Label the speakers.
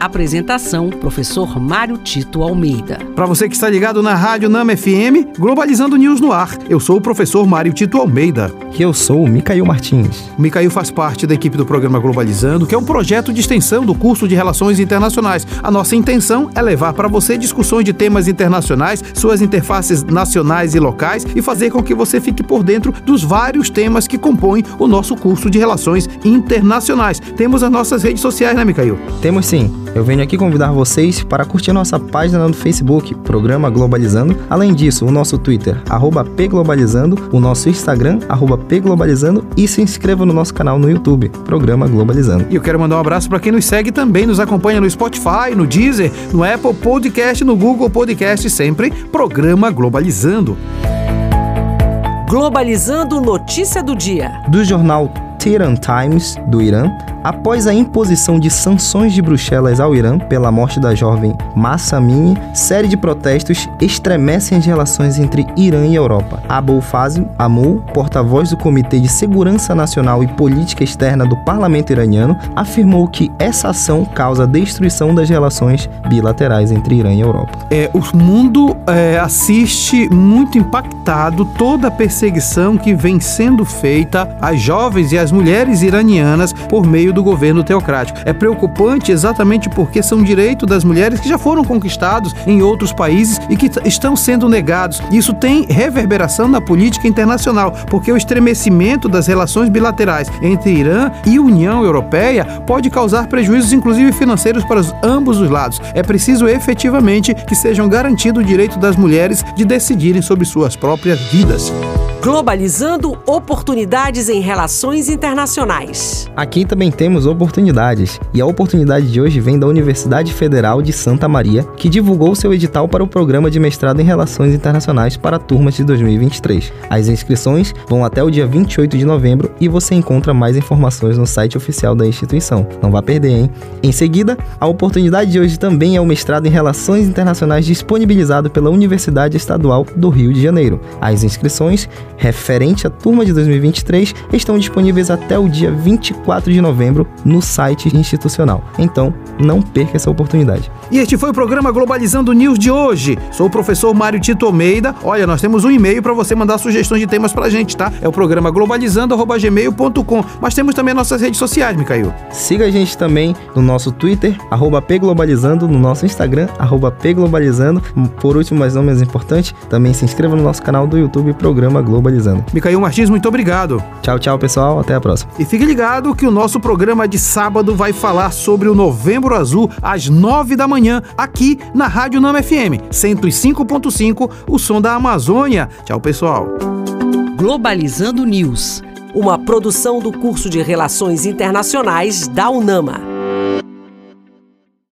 Speaker 1: Apresentação: Professor Mário Tito Almeida.
Speaker 2: Para você que está ligado na Rádio Nama FM, Globalizando News no ar. Eu sou o professor Mário Tito Almeida.
Speaker 3: E eu sou o Micael Martins.
Speaker 2: O Micael faz parte da equipe do programa Globalizando, que é um projeto de extensão do curso de Relações Internacionais. A nossa intenção é levar para você discussões de temas internacionais, suas interfaces nacionais e locais e fazer com que você fique por dentro dos vários temas que compõem o nosso curso de Relações Internacionais. Temos as nossas redes sociais, né, Micael?
Speaker 3: Temos sim. Eu venho aqui convidar vocês para curtir nossa página no Facebook, Programa Globalizando. Além disso, o nosso Twitter, arroba pglobalizando, o nosso Instagram, arroba pglobalizando e se inscreva no nosso canal no YouTube, Programa Globalizando.
Speaker 2: E eu quero mandar um abraço para quem nos segue também, nos acompanha no Spotify, no Deezer, no Apple Podcast, no Google Podcast, sempre Programa Globalizando.
Speaker 1: Globalizando notícia do dia.
Speaker 3: Do jornal Tehran Times, do Irã, após a imposição de sanções de Bruxelas ao Irã pela morte da jovem Massa série de protestos estremecem as relações entre Irã e Europa. Abul Fazl Amul, porta-voz do Comitê de Segurança Nacional e Política Externa do Parlamento iraniano, afirmou que essa ação causa destruição das relações bilaterais entre Irã e Europa.
Speaker 2: É, o mundo é, assiste muito impactado toda a perseguição que vem sendo feita às jovens e às mulheres iranianas por meio do governo teocrático. É preocupante exatamente porque são direitos das mulheres que já foram conquistados em outros países e que estão sendo negados. Isso tem reverberação na política internacional, porque o estremecimento das relações bilaterais entre Irã e União Europeia pode causar prejuízos, inclusive financeiros, para ambos os lados. É preciso efetivamente que sejam garantido o direito das mulheres de decidirem sobre suas próprias vidas.
Speaker 1: Globalizando oportunidades em relações internacionais.
Speaker 3: Aqui também temos oportunidades, e a oportunidade de hoje vem da Universidade Federal de Santa Maria, que divulgou seu edital para o programa de mestrado em Relações Internacionais para a turma de 2023. As inscrições vão até o dia 28 de novembro e você encontra mais informações no site oficial da instituição. Não vá perder, hein? Em seguida, a oportunidade de hoje também é o mestrado em Relações Internacionais disponibilizado pela Universidade Estadual do Rio de Janeiro. As inscrições referente à turma de 2023 estão disponíveis até o dia 24 de novembro no site institucional. Então, não perca essa oportunidade.
Speaker 2: E este foi o programa Globalizando News de hoje. Sou o professor Mário Tito Almeida. Olha, nós temos um e-mail para você mandar sugestões de temas pra gente, tá? É o programa globalizando@gmail.com. Mas temos também nossas redes sociais, Micael.
Speaker 3: Siga a gente também no nosso Twitter, @pglobalizando, no nosso Instagram, @pglobalizando. Por último, mas não menos importante, também se inscreva no nosso canal do YouTube, Programa Globalizando.
Speaker 2: Micael Martins, muito obrigado.
Speaker 3: Tchau, tchau, pessoal. Até a próxima.
Speaker 2: E fique ligado que o nosso programa de sábado vai falar sobre o Novembro Azul às nove da manhã, aqui na Rádio Nama FM 105.5, o som da Amazônia. Tchau, pessoal.
Speaker 1: Globalizando News, uma produção do curso de Relações Internacionais da UNAMA.